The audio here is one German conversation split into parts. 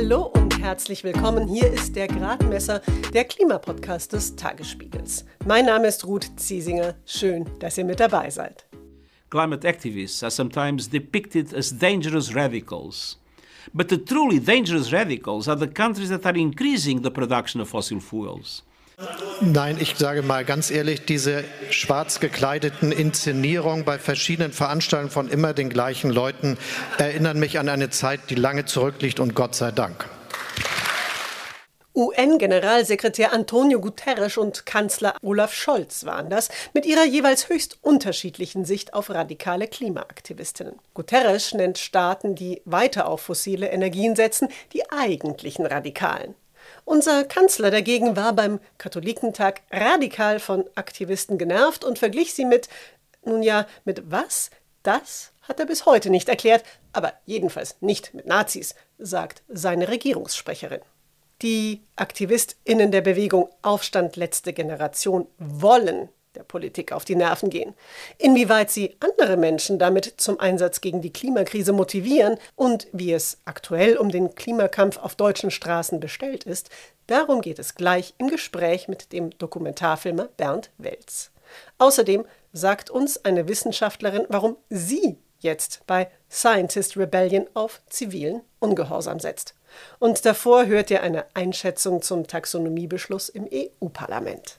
Hallo und herzlich willkommen. Hier ist der Gradmesser, der Klimapodcast des Tagesspiegels. Mein Name ist Ruth Ziesinger. Schön, dass ihr mit dabei seid. Climate activists are sometimes depicted as dangerous radicals. But the truly dangerous radicals are the countries that are increasing the production of fossil fuels. Nein, ich sage mal ganz ehrlich, diese schwarz gekleideten Inszenierungen bei verschiedenen Veranstaltungen von immer den gleichen Leuten erinnern mich an eine Zeit, die lange zurückliegt und Gott sei Dank. UN-Generalsekretär Antonio Guterres und Kanzler Olaf Scholz waren das, mit ihrer jeweils höchst unterschiedlichen Sicht auf radikale Klimaaktivistinnen. Guterres nennt Staaten, die weiter auf fossile Energien setzen, die eigentlichen Radikalen. Unser Kanzler dagegen war beim Katholikentag radikal von Aktivisten genervt und verglich sie mit, nun ja, mit was? Das hat er bis heute nicht erklärt, aber jedenfalls nicht mit Nazis, sagt seine Regierungssprecherin. Die AktivistInnen der Bewegung Aufstand letzte Generation wollen der Politik auf die Nerven gehen. Inwieweit sie andere Menschen damit zum Einsatz gegen die Klimakrise motivieren und wie es aktuell um den Klimakampf auf deutschen Straßen bestellt ist, darum geht es gleich im Gespräch mit dem Dokumentarfilmer Bernd Welz. Außerdem sagt uns eine Wissenschaftlerin, warum sie jetzt bei Scientist Rebellion auf zivilen Ungehorsam setzt. Und davor hört ihr eine Einschätzung zum Taxonomiebeschluss im EU-Parlament.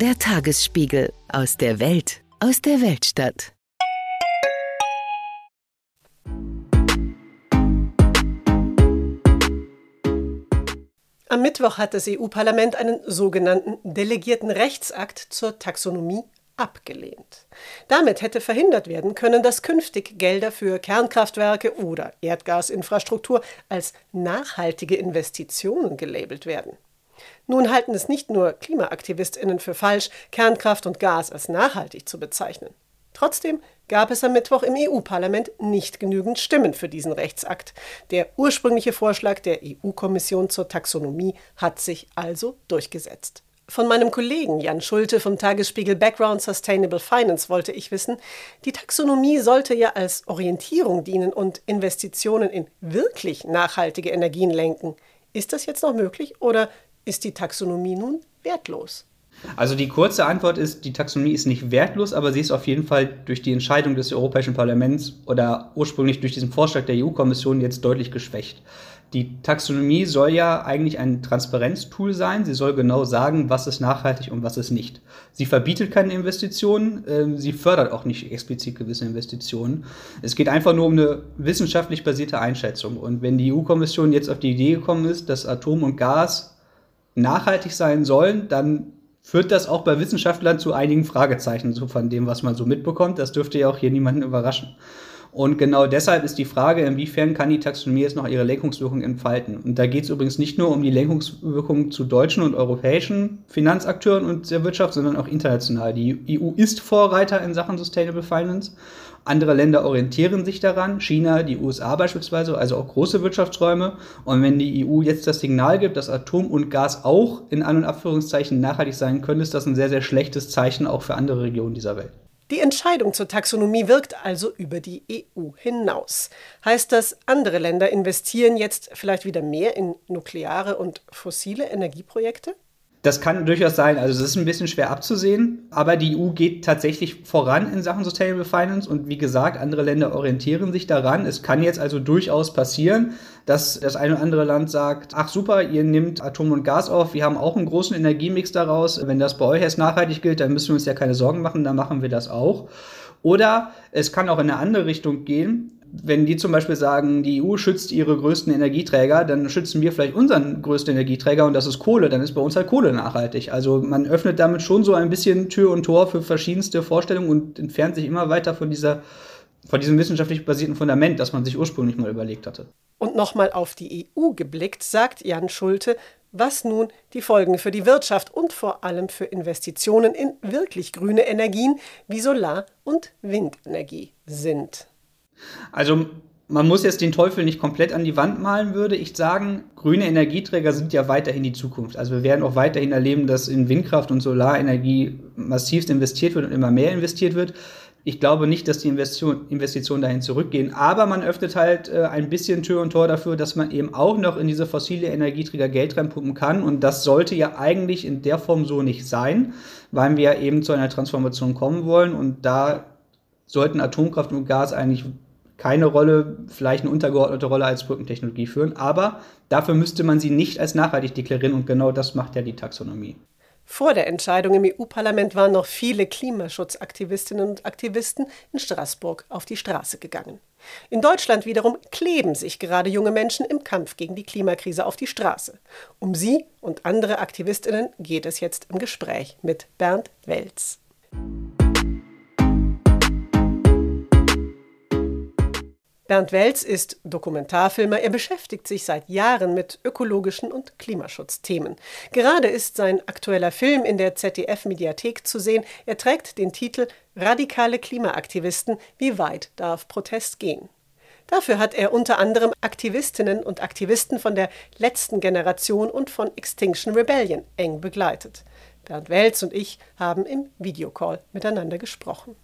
Der Tagesspiegel aus der Welt, aus der Weltstadt. Am Mittwoch hat das EU-Parlament einen sogenannten delegierten Rechtsakt zur Taxonomie abgelehnt. Damit hätte verhindert werden können, dass künftig Gelder für Kernkraftwerke oder Erdgasinfrastruktur als nachhaltige Investitionen gelabelt werden. Nun halten es nicht nur KlimaaktivistInnen für falsch, Kernkraft und Gas als nachhaltig zu bezeichnen. Trotzdem gab es am Mittwoch im EU-Parlament nicht genügend Stimmen für diesen Rechtsakt. Der ursprüngliche Vorschlag der EU-Kommission zur Taxonomie hat sich also durchgesetzt. Von meinem Kollegen Jan Schulte vom Tagesspiegel Background Sustainable Finance wollte ich wissen, die Taxonomie sollte ja als Orientierung dienen und Investitionen in wirklich nachhaltige Energien lenken. Ist das jetzt noch möglich oder ist die Taxonomie nun wertlos? Also die kurze Antwort ist, die Taxonomie ist nicht wertlos, aber sie ist auf jeden Fall durch die Entscheidung des Europäischen Parlaments oder ursprünglich durch diesen Vorschlag der EU-Kommission jetzt deutlich geschwächt. Die Taxonomie soll ja eigentlich ein Transparenztool sein. Sie soll genau sagen, was ist nachhaltig und was ist nicht. Sie verbietet keine Investitionen, äh, sie fördert auch nicht explizit gewisse Investitionen. Es geht einfach nur um eine wissenschaftlich basierte Einschätzung. Und wenn die EU-Kommission jetzt auf die Idee gekommen ist, dass Atom und Gas nachhaltig sein sollen, dann führt das auch bei Wissenschaftlern zu einigen Fragezeichen, so von dem, was man so mitbekommt. Das dürfte ja auch hier niemanden überraschen. Und genau deshalb ist die Frage, inwiefern kann die Taxonomie jetzt noch ihre Lenkungswirkung entfalten. Und da geht es übrigens nicht nur um die Lenkungswirkung zu deutschen und europäischen Finanzakteuren und der Wirtschaft, sondern auch international. Die EU ist Vorreiter in Sachen Sustainable Finance. Andere Länder orientieren sich daran, China, die USA beispielsweise, also auch große Wirtschaftsräume. Und wenn die EU jetzt das Signal gibt, dass Atom und Gas auch in An- und Abführungszeichen nachhaltig sein können, ist das ein sehr, sehr schlechtes Zeichen auch für andere Regionen dieser Welt. Die Entscheidung zur Taxonomie wirkt also über die EU hinaus. Heißt das, andere Länder investieren jetzt vielleicht wieder mehr in nukleare und fossile Energieprojekte? Das kann durchaus sein. Also es ist ein bisschen schwer abzusehen, aber die EU geht tatsächlich voran in Sachen Sustainable Finance und wie gesagt, andere Länder orientieren sich daran. Es kann jetzt also durchaus passieren, dass das eine oder andere Land sagt, ach super, ihr nehmt Atom und Gas auf, wir haben auch einen großen Energiemix daraus. Wenn das bei euch als nachhaltig gilt, dann müssen wir uns ja keine Sorgen machen, dann machen wir das auch. Oder es kann auch in eine andere Richtung gehen wenn die zum Beispiel sagen, die EU schützt ihre größten Energieträger, dann schützen wir vielleicht unseren größten Energieträger und das ist Kohle, dann ist bei uns halt Kohle nachhaltig. Also man öffnet damit schon so ein bisschen Tür und Tor für verschiedenste Vorstellungen und entfernt sich immer weiter von dieser vor diesem wissenschaftlich basierten Fundament, das man sich ursprünglich mal überlegt hatte. Und nochmal auf die EU geblickt, sagt Jan Schulte, was nun die Folgen für die Wirtschaft und vor allem für Investitionen in wirklich grüne Energien wie Solar- und Windenergie sind. Also man muss jetzt den Teufel nicht komplett an die Wand malen, würde ich sagen. Grüne Energieträger sind ja weiterhin die Zukunft. Also wir werden auch weiterhin erleben, dass in Windkraft und Solarenergie massivst investiert wird und immer mehr investiert wird. Ich glaube nicht, dass die Investition, Investitionen dahin zurückgehen, aber man öffnet halt äh, ein bisschen Tür und Tor dafür, dass man eben auch noch in diese fossile Energieträger Geld reinpumpen kann. Und das sollte ja eigentlich in der Form so nicht sein, weil wir eben zu einer Transformation kommen wollen. Und da sollten Atomkraft und Gas eigentlich keine Rolle, vielleicht eine untergeordnete Rolle als Brückentechnologie führen, aber dafür müsste man sie nicht als nachhaltig deklarieren und genau das macht ja die Taxonomie. Vor der Entscheidung im EU-Parlament waren noch viele Klimaschutzaktivistinnen und Aktivisten in Straßburg auf die Straße gegangen. In Deutschland wiederum kleben sich gerade junge Menschen im Kampf gegen die Klimakrise auf die Straße. Um sie und andere Aktivistinnen geht es jetzt im Gespräch mit Bernd Welz. Bernd Welz ist Dokumentarfilmer. Er beschäftigt sich seit Jahren mit ökologischen und Klimaschutzthemen. Gerade ist sein aktueller Film in der ZDF-Mediathek zu sehen. Er trägt den Titel Radikale Klimaaktivisten. Wie weit darf Protest gehen? Dafür hat er unter anderem Aktivistinnen und Aktivisten von der letzten Generation und von Extinction Rebellion eng begleitet. Bernd Welz und ich haben im Videocall miteinander gesprochen.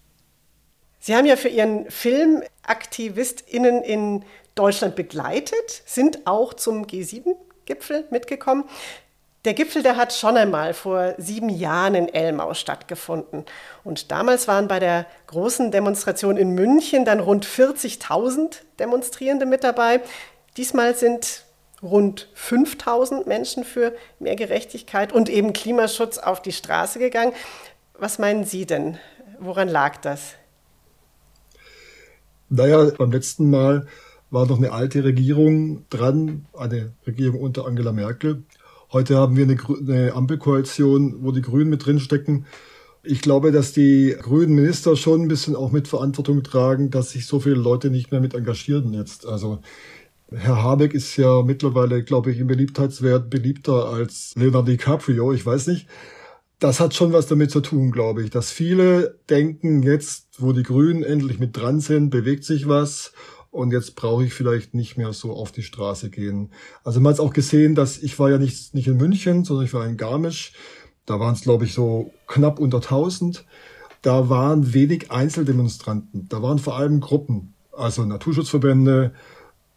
Sie haben ja für Ihren Film AktivistInnen in Deutschland begleitet, sind auch zum G7-Gipfel mitgekommen. Der Gipfel, der hat schon einmal vor sieben Jahren in Elmau stattgefunden. Und damals waren bei der großen Demonstration in München dann rund 40.000 Demonstrierende mit dabei. Diesmal sind rund 5000 Menschen für mehr Gerechtigkeit und eben Klimaschutz auf die Straße gegangen. Was meinen Sie denn? Woran lag das? Naja, beim letzten Mal war noch eine alte Regierung dran, eine Regierung unter Angela Merkel. Heute haben wir eine, eine Ampelkoalition, wo die Grünen mit drin stecken. Ich glaube, dass die grünen Minister schon ein bisschen auch mit Verantwortung tragen, dass sich so viele Leute nicht mehr mit engagieren jetzt. Also Herr Habeck ist ja mittlerweile, glaube ich, im Beliebtheitswert beliebter als Leonardo DiCaprio, ich weiß nicht das hat schon was damit zu tun, glaube ich, dass viele denken, jetzt, wo die Grünen endlich mit dran sind, bewegt sich was und jetzt brauche ich vielleicht nicht mehr so auf die Straße gehen. Also man hat auch gesehen, dass ich war ja nicht, nicht in München, sondern ich war in Garmisch. Da waren es, glaube ich, so knapp unter 1000. Da waren wenig Einzeldemonstranten. Da waren vor allem Gruppen, also Naturschutzverbände,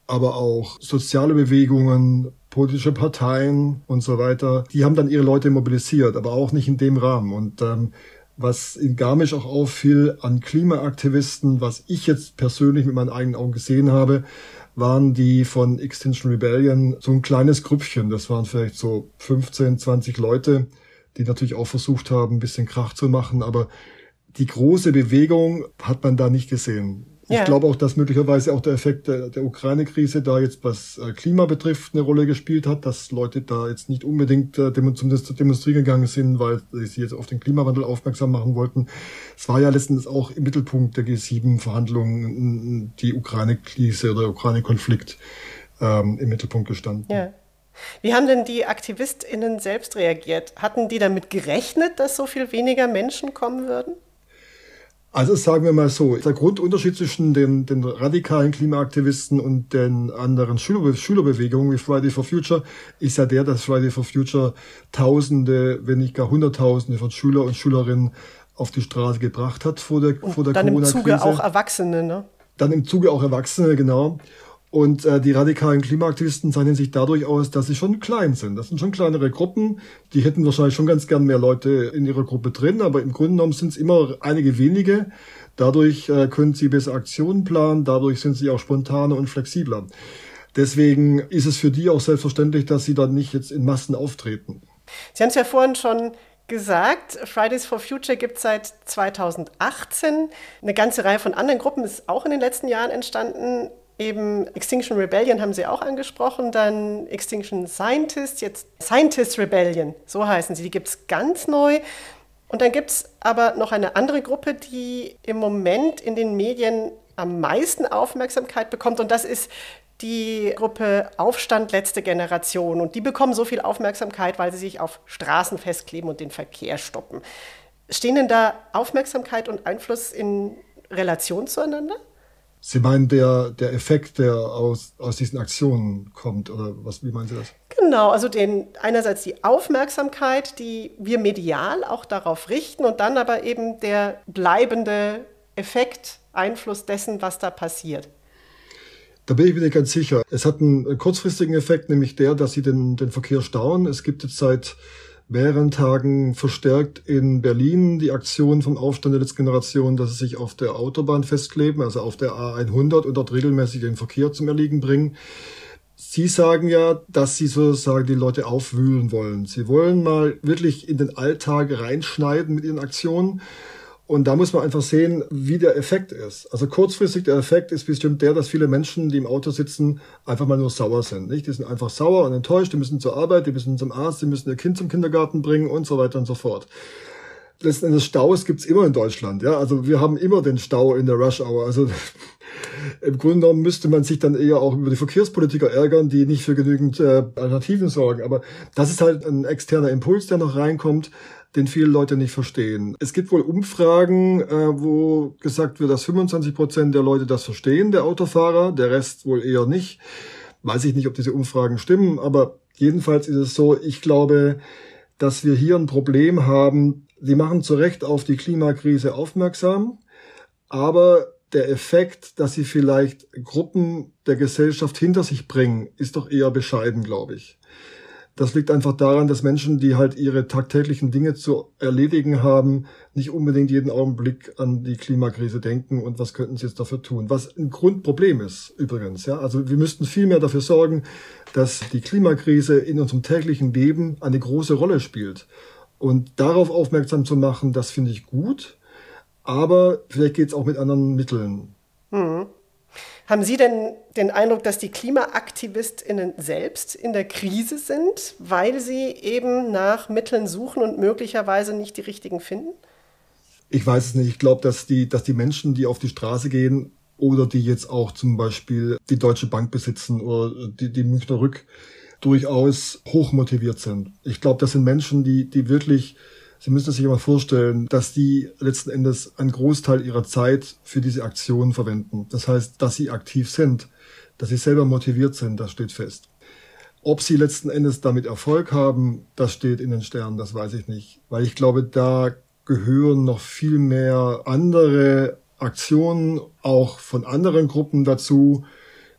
aber auch soziale Bewegungen, politische Parteien und so weiter, die haben dann ihre Leute mobilisiert, aber auch nicht in dem Rahmen. Und ähm, was in Garmisch auch auffiel an Klimaaktivisten, was ich jetzt persönlich mit meinen eigenen Augen gesehen habe, waren die von Extinction Rebellion so ein kleines Grüppchen. Das waren vielleicht so 15, 20 Leute, die natürlich auch versucht haben, ein bisschen Krach zu machen. Aber die große Bewegung hat man da nicht gesehen. Ja. Ich glaube auch, dass möglicherweise auch der Effekt der, der Ukraine-Krise da jetzt, was äh, Klima betrifft, eine Rolle gespielt hat, dass Leute da jetzt nicht unbedingt äh, zum Demonstrieren gegangen sind, weil sie jetzt auf den Klimawandel aufmerksam machen wollten. Es war ja letztens auch im Mittelpunkt der G7-Verhandlungen die Ukraine-Krise oder Ukraine-Konflikt ähm, im Mittelpunkt gestanden. Ja. Wie haben denn die AktivistInnen selbst reagiert? Hatten die damit gerechnet, dass so viel weniger Menschen kommen würden? Also sagen wir mal so, der Grundunterschied zwischen den, den radikalen Klimaaktivisten und den anderen Schüler, Schülerbewegungen wie Friday for Future ist ja der, dass Friday for Future Tausende, wenn nicht gar Hunderttausende von Schüler und Schülerinnen auf die Straße gebracht hat vor der, und vor der Corona-Krise. Dann im Zuge auch Erwachsene, ne? Dann im Zuge auch Erwachsene, genau. Und äh, die radikalen Klimaaktivisten zeichnen sich dadurch aus, dass sie schon klein sind. Das sind schon kleinere Gruppen. Die hätten wahrscheinlich schon ganz gern mehr Leute in ihrer Gruppe drin, aber im Grunde genommen sind es immer einige wenige. Dadurch äh, können sie besser Aktionen planen, dadurch sind sie auch spontaner und flexibler. Deswegen ist es für die auch selbstverständlich, dass sie dann nicht jetzt in Massen auftreten. Sie haben es ja vorhin schon gesagt, Fridays for Future gibt es seit 2018. Eine ganze Reihe von anderen Gruppen ist auch in den letzten Jahren entstanden. Eben Extinction Rebellion haben Sie auch angesprochen, dann Extinction Scientists, jetzt Scientist Rebellion, so heißen sie, die gibt es ganz neu. Und dann gibt es aber noch eine andere Gruppe, die im Moment in den Medien am meisten Aufmerksamkeit bekommt. Und das ist die Gruppe Aufstand letzte Generation. Und die bekommen so viel Aufmerksamkeit, weil sie sich auf Straßen festkleben und den Verkehr stoppen. Stehen denn da Aufmerksamkeit und Einfluss in Relation zueinander? Sie meinen der, der Effekt, der aus, aus diesen Aktionen kommt, oder was, wie meinen Sie das? Genau, also den, einerseits die Aufmerksamkeit, die wir medial auch darauf richten und dann aber eben der bleibende Effekt, Einfluss dessen, was da passiert. Da bin ich mir nicht ganz sicher. Es hat einen kurzfristigen Effekt, nämlich der, dass sie den, den Verkehr stauen. Es gibt jetzt seit mehreren Tagen verstärkt in Berlin die Aktion vom Aufstand der letzten Generation, dass sie sich auf der Autobahn festkleben, also auf der A100 und dort regelmäßig den Verkehr zum Erliegen bringen. Sie sagen ja, dass Sie sozusagen die Leute aufwühlen wollen. Sie wollen mal wirklich in den Alltag reinschneiden mit Ihren Aktionen. Und da muss man einfach sehen, wie der Effekt ist. Also kurzfristig der Effekt ist bestimmt der, dass viele Menschen, die im Auto sitzen, einfach mal nur sauer sind. Nicht? Die sind einfach sauer und enttäuscht, die müssen zur Arbeit, die müssen zum Arzt, die müssen ihr Kind zum Kindergarten bringen und so weiter und so fort. Letzten Endes Staus gibt's immer in Deutschland. Ja, also wir haben immer den Stau in der Rush Hour. Also im Grunde genommen müsste man sich dann eher auch über die Verkehrspolitiker ärgern, die nicht für genügend äh, Alternativen sorgen. Aber das ist halt ein externer Impuls, der noch reinkommt den viele Leute nicht verstehen. Es gibt wohl Umfragen, äh, wo gesagt wird, dass 25 Prozent der Leute das verstehen, der Autofahrer, der Rest wohl eher nicht. Weiß ich nicht, ob diese Umfragen stimmen, aber jedenfalls ist es so, ich glaube, dass wir hier ein Problem haben. Sie machen zu Recht auf die Klimakrise aufmerksam, aber der Effekt, dass sie vielleicht Gruppen der Gesellschaft hinter sich bringen, ist doch eher bescheiden, glaube ich. Das liegt einfach daran, dass Menschen, die halt ihre tagtäglichen Dinge zu erledigen haben, nicht unbedingt jeden Augenblick an die Klimakrise denken und was könnten sie jetzt dafür tun. Was ein Grundproblem ist übrigens. Ja, also wir müssten viel mehr dafür sorgen, dass die Klimakrise in unserem täglichen Leben eine große Rolle spielt. Und darauf aufmerksam zu machen, das finde ich gut. Aber vielleicht geht es auch mit anderen Mitteln. Mhm. Haben Sie denn den Eindruck, dass die KlimaaktivistInnen selbst in der Krise sind, weil sie eben nach Mitteln suchen und möglicherweise nicht die richtigen finden? Ich weiß es nicht. Ich glaube, dass die, dass die Menschen, die auf die Straße gehen oder die jetzt auch zum Beispiel die Deutsche Bank besitzen oder die, die Münchner Rück, durchaus hochmotiviert sind. Ich glaube, das sind Menschen, die, die wirklich Sie müssen sich aber vorstellen, dass die letzten Endes einen Großteil ihrer Zeit für diese Aktion verwenden. Das heißt, dass sie aktiv sind, dass sie selber motiviert sind, das steht fest. Ob sie letzten Endes damit Erfolg haben, das steht in den Sternen, das weiß ich nicht. Weil ich glaube, da gehören noch viel mehr andere Aktionen auch von anderen Gruppen dazu,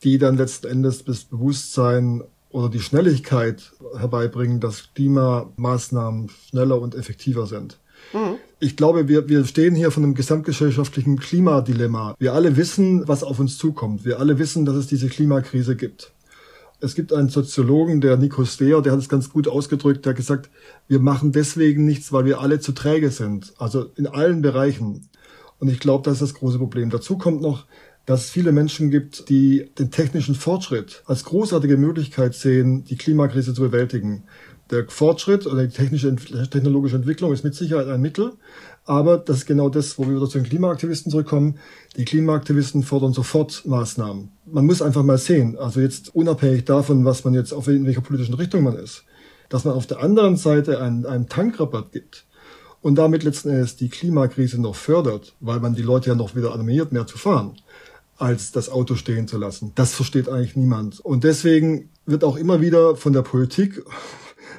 die dann letzten Endes das Bewusstsein oder die Schnelligkeit herbeibringen, dass Klimamaßnahmen schneller und effektiver sind. Mhm. Ich glaube, wir, wir stehen hier von einem gesamtgesellschaftlichen Klimadilemma. Wir alle wissen, was auf uns zukommt. Wir alle wissen, dass es diese Klimakrise gibt. Es gibt einen Soziologen, der Nico Steer, der hat es ganz gut ausgedrückt, der hat gesagt, wir machen deswegen nichts, weil wir alle zu träge sind. Also in allen Bereichen. Und ich glaube, das ist das große Problem. Dazu kommt noch, dass es viele Menschen gibt, die den technischen Fortschritt als großartige Möglichkeit sehen, die Klimakrise zu bewältigen. Der Fortschritt oder die technische, technologische Entwicklung ist mit Sicherheit ein Mittel, aber das ist genau das, wo wir wieder zu den Klimaaktivisten zurückkommen. Die Klimaaktivisten fordern sofort Maßnahmen. Man muss einfach mal sehen, also jetzt unabhängig davon, was man jetzt auf in welcher politischen Richtung man ist, dass man auf der anderen Seite einen, einen Tankrabatt gibt und damit letzten Endes die Klimakrise noch fördert, weil man die Leute ja noch wieder animiert, mehr zu fahren als das Auto stehen zu lassen. Das versteht eigentlich niemand. Und deswegen wird auch immer wieder von der Politik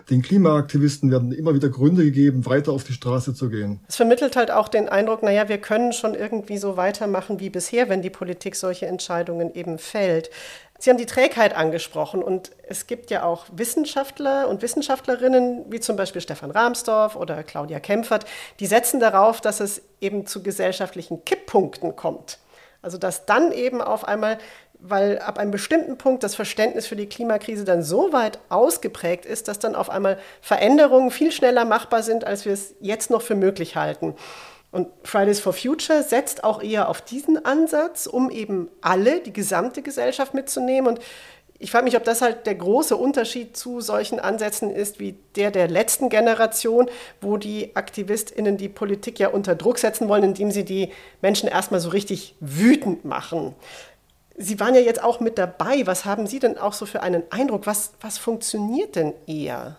den Klimaaktivisten werden immer wieder Gründe gegeben, weiter auf die Straße zu gehen. Es vermittelt halt auch den Eindruck, naja, wir können schon irgendwie so weitermachen wie bisher, wenn die Politik solche Entscheidungen eben fällt. Sie haben die Trägheit angesprochen und es gibt ja auch Wissenschaftler und Wissenschaftlerinnen, wie zum Beispiel Stefan Rahmsdorf oder Claudia Kempfert, die setzen darauf, dass es eben zu gesellschaftlichen Kipppunkten kommt. Also dass dann eben auf einmal, weil ab einem bestimmten Punkt das Verständnis für die Klimakrise dann so weit ausgeprägt ist, dass dann auf einmal Veränderungen viel schneller machbar sind, als wir es jetzt noch für möglich halten. Und Fridays for Future setzt auch eher auf diesen Ansatz, um eben alle, die gesamte Gesellschaft mitzunehmen. Und Ich frage mich, ob das halt der große Unterschied zu solchen Ansätzen ist wie der der letzten Generation, wo die AktivistInnen die Politik ja unter Druck setzen wollen, indem sie die Menschen erstmal so richtig wütend machen. Sie waren ja jetzt auch mit dabei. Was haben Sie denn auch so für einen Eindruck? Was, was funktioniert denn eher?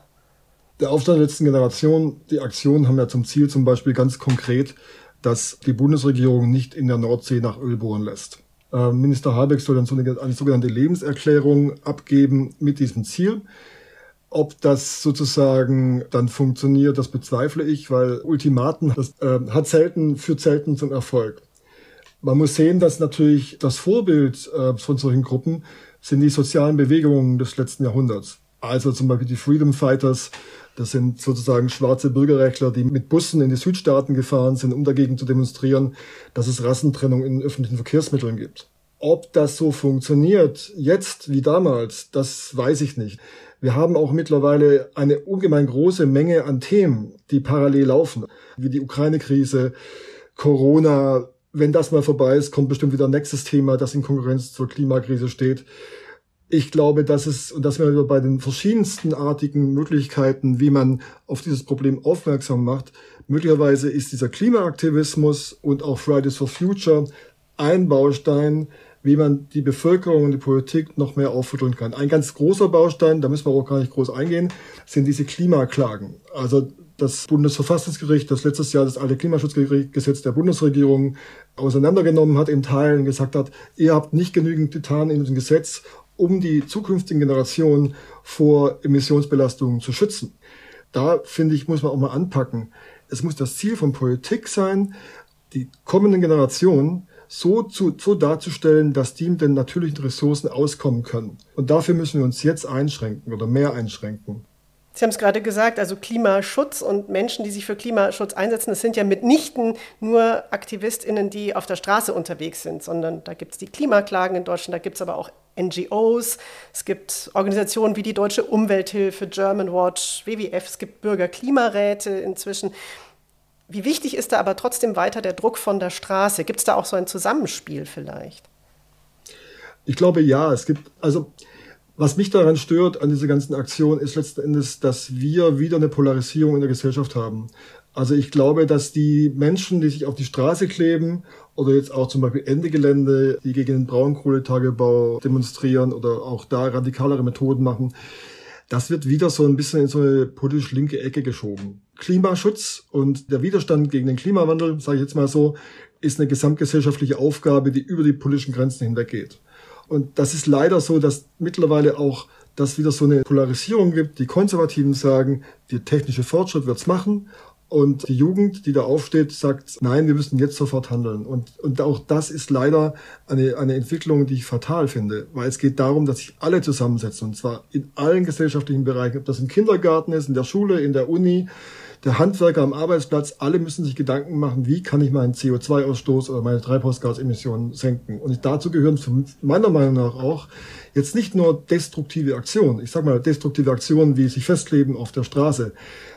Der Aufstand der letzten Generation, die Aktionen haben ja zum Ziel zum Beispiel ganz konkret, dass die Bundesregierung nicht in der Nordsee nach Öl bohren lässt. Äh, Minister Habeck soll dann so eine, eine sogenannte Lebenserklärung abgeben mit diesem Ziel. Ob das sozusagen dann funktioniert, das bezweifle ich, weil Ultimaten, das äh, hat selten, führt selten zum Erfolg. Man muss sehen, dass natürlich das Vorbild äh, von solchen Gruppen sind die sozialen Bewegungen des letzten Jahrhunderts. Also zum Beispiel die Freedom Fighters, das sind sozusagen schwarze Bürgerrechtler, die mit Bussen in die Südstaaten gefahren sind, um dagegen zu demonstrieren, dass es Rassentrennung in öffentlichen Verkehrsmitteln gibt. Ob das so funktioniert, jetzt wie damals, das weiß ich nicht. Wir haben auch mittlerweile eine ungemein große Menge an Themen, die parallel laufen, wie die Ukraine-Krise, Corona. Wenn das mal vorbei ist, kommt bestimmt wieder ein nächstes Thema, das in Konkurrenz zur Klimakrise steht ich glaube, dass es, und das wäre wir bei den verschiedensten artigen Möglichkeiten, wie man auf dieses Problem aufmerksam macht, möglicherweise ist dieser Klimaaktivismus und auch Fridays for Future ein Baustein, wie man die Bevölkerung und die Politik noch mehr aufrütteln kann. Ein ganz großer Baustein, da müssen wir auch gar nicht groß eingehen, sind diese Klimaklagen. Also das Bundesverfassungsgericht, das letztes Jahr das alte Klimaschutzgesetz der Bundesregierung auseinandergenommen hat in Teilen, gesagt hat, ihr habt nicht genügend getan in diesem Gesetz, um die zukünftigen Generationen vor Emissionsbelastungen zu schützen. Da finde ich, muss man auch mal anpacken. Es muss das Ziel von Politik sein, die kommenden Generationen so, zu, so darzustellen, dass die mit den natürlichen Ressourcen auskommen können. Und dafür müssen wir uns jetzt einschränken oder mehr einschränken. Sie haben es gerade gesagt, also Klimaschutz und Menschen, die sich für Klimaschutz einsetzen, das sind ja mitnichten nur AktivistInnen, die auf der Straße unterwegs sind, sondern da gibt es die Klimaklagen in Deutschland, da gibt es aber auch NGOs, es gibt Organisationen wie die Deutsche Umwelthilfe, German Watch, WWF, es gibt Bürgerklimaräte inzwischen. Wie wichtig ist da aber trotzdem weiter der Druck von der Straße? Gibt es da auch so ein Zusammenspiel vielleicht? Ich glaube ja, es gibt, also was mich daran stört an dieser ganzen Aktion ist letzten Endes, dass wir wieder eine Polarisierung in der Gesellschaft haben. Also ich glaube, dass die Menschen, die sich auf die Straße kleben oder jetzt auch zum Beispiel Ende Gelände, die gegen den Braunkohletagebau demonstrieren oder auch da radikalere Methoden machen, das wird wieder so ein bisschen in so eine politisch linke Ecke geschoben. Klimaschutz und der Widerstand gegen den Klimawandel, sage ich jetzt mal so, ist eine gesamtgesellschaftliche Aufgabe, die über die politischen Grenzen hinweggeht. Und das ist leider so, dass mittlerweile auch das wieder so eine Polarisierung gibt. Die Konservativen sagen, der technische Fortschritt wird's machen. Und die Jugend, die da aufsteht, sagt, nein, wir müssen jetzt sofort handeln. Und, und auch das ist leider eine, eine Entwicklung, die ich fatal finde, weil es geht darum, dass sich alle zusammensetzen, und zwar in allen gesellschaftlichen Bereichen, ob das im Kindergarten ist, in der Schule, in der Uni, der Handwerker am Arbeitsplatz, alle müssen sich Gedanken machen, wie kann ich meinen CO2-Ausstoß oder meine Treibhausgasemissionen senken. Und dazu gehören meiner Meinung nach auch jetzt nicht nur destruktive Aktionen, ich sage mal destruktive Aktionen, wie sich festleben auf der Straße,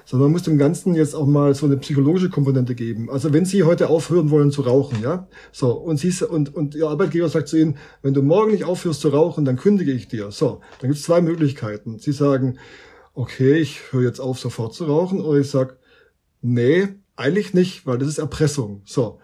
sondern man muss dem Ganzen jetzt auch mal so eine psychologische Komponente geben. Also wenn Sie heute aufhören wollen zu rauchen, ja, so und Sie und und Ihr Arbeitgeber sagt zu Ihnen, wenn du morgen nicht aufhörst zu rauchen, dann kündige ich dir. So, dann gibt es zwei Möglichkeiten. Sie sagen, okay, ich höre jetzt auf, sofort zu rauchen, oder ich sag, nee, eigentlich nicht, weil das ist Erpressung. So.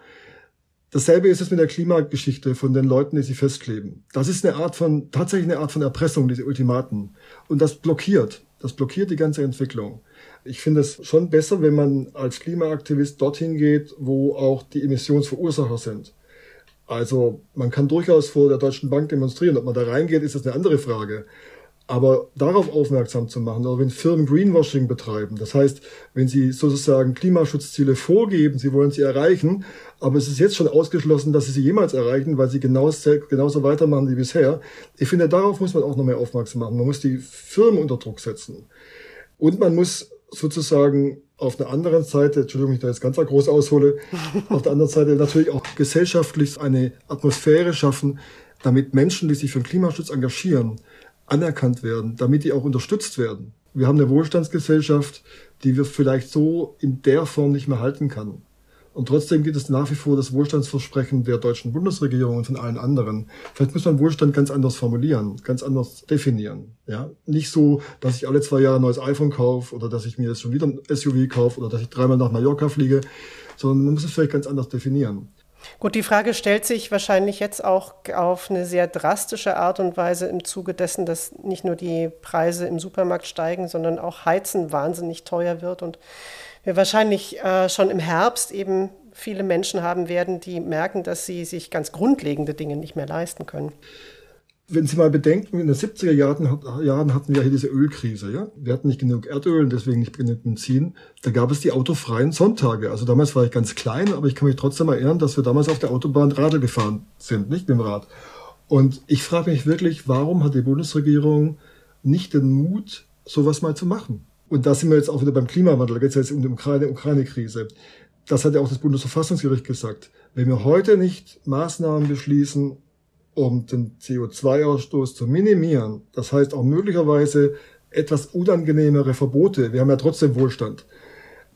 Dasselbe ist es mit der Klimageschichte von den Leuten, die sich festkleben. Das ist eine Art von, tatsächlich eine Art von Erpressung, diese Ultimaten. Und das blockiert. Das blockiert die ganze Entwicklung. Ich finde es schon besser, wenn man als Klimaaktivist dorthin geht, wo auch die Emissionsverursacher sind. Also man kann durchaus vor der Deutschen Bank demonstrieren. Ob man da reingeht, ist das eine andere Frage. Aber darauf aufmerksam zu machen, oder wenn Firmen Greenwashing betreiben, das heißt, wenn sie sozusagen Klimaschutzziele vorgeben, sie wollen sie erreichen, aber es ist jetzt schon ausgeschlossen, dass sie sie jemals erreichen, weil sie genauso, genauso weitermachen wie bisher. Ich finde, darauf muss man auch noch mehr aufmerksam machen. Man muss die Firmen unter Druck setzen. Und man muss sozusagen auf der anderen Seite, Entschuldigung, ich da jetzt ganz groß aushole, auf der anderen Seite natürlich auch gesellschaftlich eine Atmosphäre schaffen, damit Menschen, die sich für den Klimaschutz engagieren, anerkannt werden, damit die auch unterstützt werden. Wir haben eine Wohlstandsgesellschaft, die wir vielleicht so in der Form nicht mehr halten kann. Und trotzdem gibt es nach wie vor das Wohlstandsversprechen der deutschen Bundesregierung und von allen anderen. Vielleicht muss man Wohlstand ganz anders formulieren, ganz anders definieren. Ja, nicht so, dass ich alle zwei Jahre ein neues iPhone kaufe oder dass ich mir jetzt schon wieder ein SUV kaufe oder dass ich dreimal nach Mallorca fliege, sondern man muss es vielleicht ganz anders definieren. Gut, die Frage stellt sich wahrscheinlich jetzt auch auf eine sehr drastische Art und Weise im Zuge dessen, dass nicht nur die Preise im Supermarkt steigen, sondern auch Heizen wahnsinnig teuer wird und wir wahrscheinlich äh, schon im Herbst eben viele Menschen haben werden, die merken, dass sie sich ganz grundlegende Dinge nicht mehr leisten können. Wenn Sie mal bedenken, in den 70er Jahren, hatten wir hier diese Ölkrise. Ja? Wir hatten nicht genug Erdöl und deswegen nicht genug Benzin. Da gab es die autofreien Sonntage. Also damals war ich ganz klein, aber ich kann mich trotzdem erinnern, dass wir damals auf der Autobahn Radl gefahren sind, nicht mit dem Rad. Und ich frage mich wirklich, warum hat die Bundesregierung nicht den Mut, sowas mal zu machen? Und da sind wir jetzt auch wieder beim Klimawandel, da geht es jetzt um die Ukraine-Krise. Das hat ja auch das Bundesverfassungsgericht gesagt. Wenn wir heute nicht Maßnahmen beschließen, um den CO2-Ausstoß zu minimieren, das heißt auch möglicherweise etwas unangenehmere Verbote, wir haben ja trotzdem Wohlstand,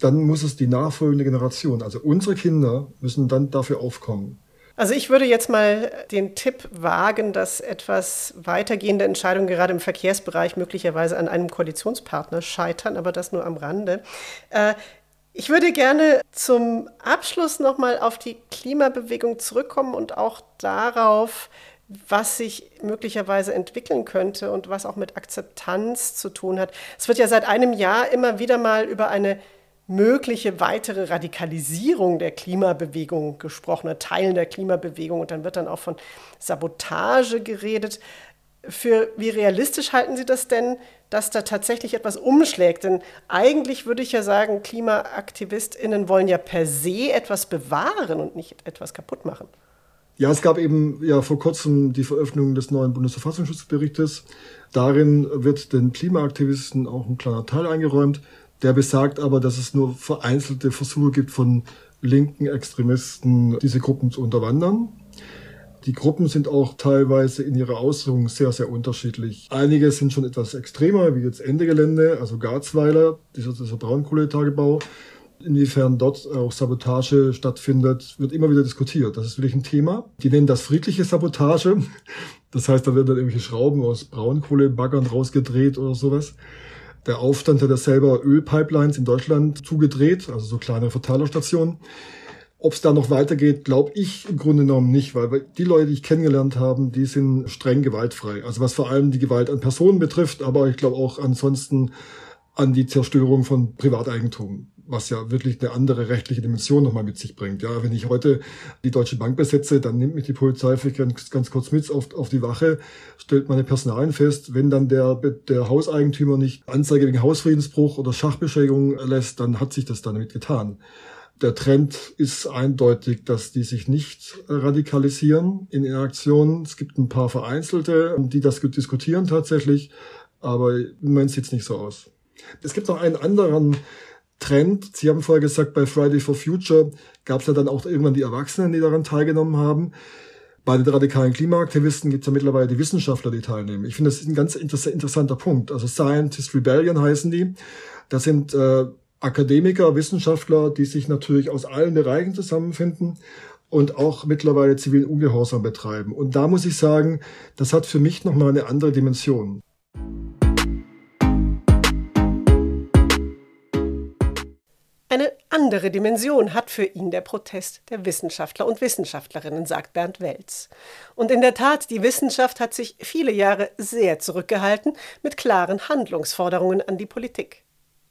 dann muss es die nachfolgende Generation, also unsere Kinder, müssen dann dafür aufkommen. Also ich würde jetzt mal den Tipp wagen, dass etwas weitergehende Entscheidungen gerade im Verkehrsbereich möglicherweise an einem Koalitionspartner scheitern, aber das nur am Rande. Äh, ich würde gerne zum Abschluss nochmal auf die Klimabewegung zurückkommen und auch darauf, was sich möglicherweise entwickeln könnte und was auch mit Akzeptanz zu tun hat. Es wird ja seit einem Jahr immer wieder mal über eine mögliche weitere Radikalisierung der Klimabewegung gesprochen, oder Teilen der Klimabewegung. Und dann wird dann auch von Sabotage geredet. Für wie realistisch halten Sie das denn, dass da tatsächlich etwas umschlägt? Denn eigentlich würde ich ja sagen, KlimaaktivistInnen wollen ja per se etwas bewahren und nicht etwas kaputt machen. Ja, es gab eben ja vor kurzem die Veröffentlichung des neuen Bundesverfassungsschutzberichtes. Darin wird den Klimaaktivisten auch ein kleiner Teil eingeräumt. Der besagt aber, dass es nur vereinzelte Versuche gibt von linken Extremisten, diese Gruppen zu unterwandern. Die Gruppen sind auch teilweise in ihrer Ausführung sehr, sehr unterschiedlich. Einige sind schon etwas extremer, wie jetzt Ende Gelände, also Garzweiler, dieser, dieser Braunkohletagebau. Inwiefern dort auch Sabotage stattfindet, wird immer wieder diskutiert. Das ist wirklich ein Thema. Die nennen das friedliche Sabotage. Das heißt, da werden dann irgendwelche Schrauben aus Braunkohlebaggern rausgedreht oder sowas. Der Aufstand hat ja selber Ölpipelines in Deutschland zugedreht, also so kleine Verteilerstationen. Ob es da noch weitergeht, glaube ich im Grunde genommen nicht, weil die Leute, die ich kennengelernt habe, die sind streng gewaltfrei. Also was vor allem die Gewalt an Personen betrifft, aber ich glaube auch ansonsten an die Zerstörung von Privateigentum was ja wirklich eine andere rechtliche Dimension nochmal mit sich bringt. Ja, wenn ich heute die Deutsche Bank besetze, dann nimmt mich die Polizei vielleicht ganz, ganz kurz mit auf, auf die Wache, stellt meine Personalien fest. Wenn dann der, der Hauseigentümer nicht Anzeige wegen Hausfriedensbruch oder Schachbeschädigung lässt, dann hat sich das damit getan. Der Trend ist eindeutig, dass die sich nicht radikalisieren in Interaktionen. Es gibt ein paar Vereinzelte, die das diskutieren tatsächlich, aber im Moment sieht es nicht so aus. Es gibt noch einen anderen Trend. Sie haben vorher gesagt, bei Friday for Future gab es ja dann auch irgendwann die Erwachsenen, die daran teilgenommen haben. Bei den radikalen Klimaaktivisten gibt es ja mittlerweile die Wissenschaftler, die teilnehmen. Ich finde, das ist ein ganz interessanter Punkt. Also Scientist Rebellion heißen die. Das sind äh, Akademiker, Wissenschaftler, die sich natürlich aus allen Bereichen zusammenfinden und auch mittlerweile zivilen Ungehorsam betreiben. Und da muss ich sagen, das hat für mich nochmal eine andere Dimension. Andere Dimension hat für ihn der Protest der Wissenschaftler und Wissenschaftlerinnen, sagt Bernd Welz. Und in der Tat, die Wissenschaft hat sich viele Jahre sehr zurückgehalten mit klaren Handlungsforderungen an die Politik.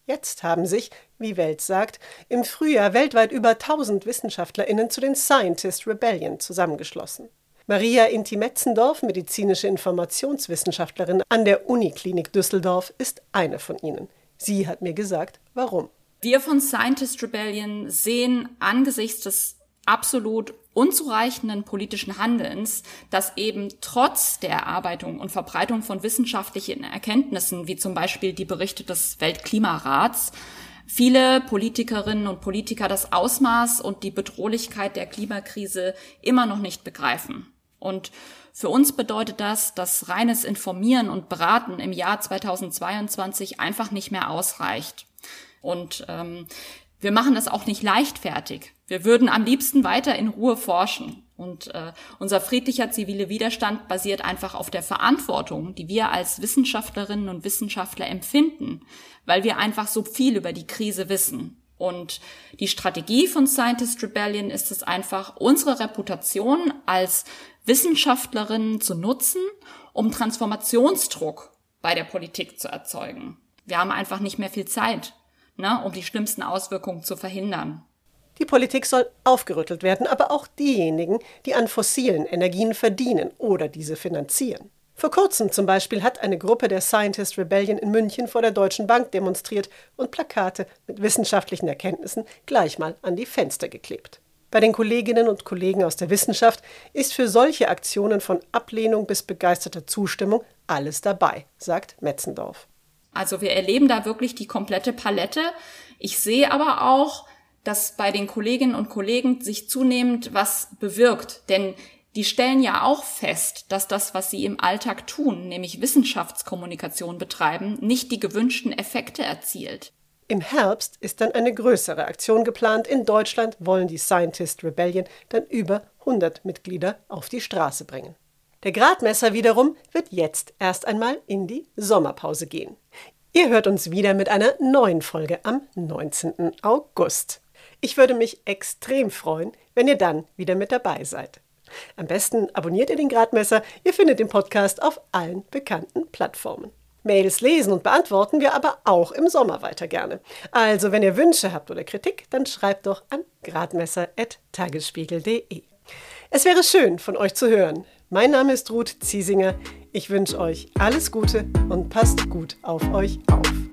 Jetzt haben sich, wie Welz sagt, im Frühjahr weltweit über 1000 WissenschaftlerInnen zu den Scientist Rebellion zusammengeschlossen. Maria Inti-Metzendorf, medizinische Informationswissenschaftlerin an der Uniklinik Düsseldorf, ist eine von ihnen. Sie hat mir gesagt, warum. Wir von Scientist Rebellion sehen angesichts des absolut unzureichenden politischen Handelns, dass eben trotz der Erarbeitung und Verbreitung von wissenschaftlichen Erkenntnissen, wie zum Beispiel die Berichte des Weltklimarats, viele Politikerinnen und Politiker das Ausmaß und die Bedrohlichkeit der Klimakrise immer noch nicht begreifen. Und für uns bedeutet das, dass reines Informieren und Beraten im Jahr 2022 einfach nicht mehr ausreicht. Und ähm, Wir machen das auch nicht leichtfertig. Wir würden am liebsten weiter in Ruhe forschen. Und äh, unser friedlicher zivile Widerstand basiert einfach auf der Verantwortung, die wir als Wissenschaftlerinnen und Wissenschaftler empfinden, weil wir einfach so viel über die Krise wissen. Und die Strategie von Scientist Rebellion ist es einfach, unsere Reputation als Wissenschaftlerinnen zu nutzen, um Transformationsdruck bei der Politik zu erzeugen. Wir haben einfach nicht mehr viel Zeit, ne, um die schlimmsten Auswirkungen zu verhindern. Die Politik soll aufgerüttelt werden, aber auch diejenigen, die an fossilen Energien verdienen oder diese finanzieren. Vor kurzem zum Beispiel hat eine Gruppe der Scientist Rebellion in München vor der Deutschen Bank demonstriert und Plakate mit wissenschaftlichen Erkenntnissen gleich mal an die Fenster geklebt. Bei den Kolleginnen und Kollegen aus der Wissenschaft ist für solche Aktionen von Ablehnung bis begeisterter Zustimmung alles dabei, sagt Metzendorf. Also wir erleben da wirklich die komplette Palette. Ich sehe aber auch, dass bei den Kolleginnen und Kollegen sich zunehmend was bewirkt. Denn die stellen ja auch fest, dass das, was sie im Alltag tun, nämlich Wissenschaftskommunikation betreiben, nicht die gewünschten Effekte erzielt. Im Herbst ist dann eine größere Aktion geplant. In Deutschland wollen die Scientist Rebellion dann über 100 Mitglieder auf die Straße bringen. Der Gradmesser wiederum wird jetzt erst einmal in die Sommerpause gehen. Ihr hört uns wieder mit einer neuen Folge am 19. August. Ich würde mich extrem freuen, wenn ihr dann wieder mit dabei seid. Am besten abonniert ihr den Gradmesser. Ihr findet den Podcast auf allen bekannten Plattformen. Mails lesen und beantworten wir aber auch im Sommer weiter gerne. Also, wenn ihr Wünsche habt oder Kritik, dann schreibt doch an gradmesser.tagesspiegel.de. Es wäre schön, von euch zu hören. Mein Name ist Ruth Ziesinger. Ich wünsche euch alles Gute und passt gut auf euch auf.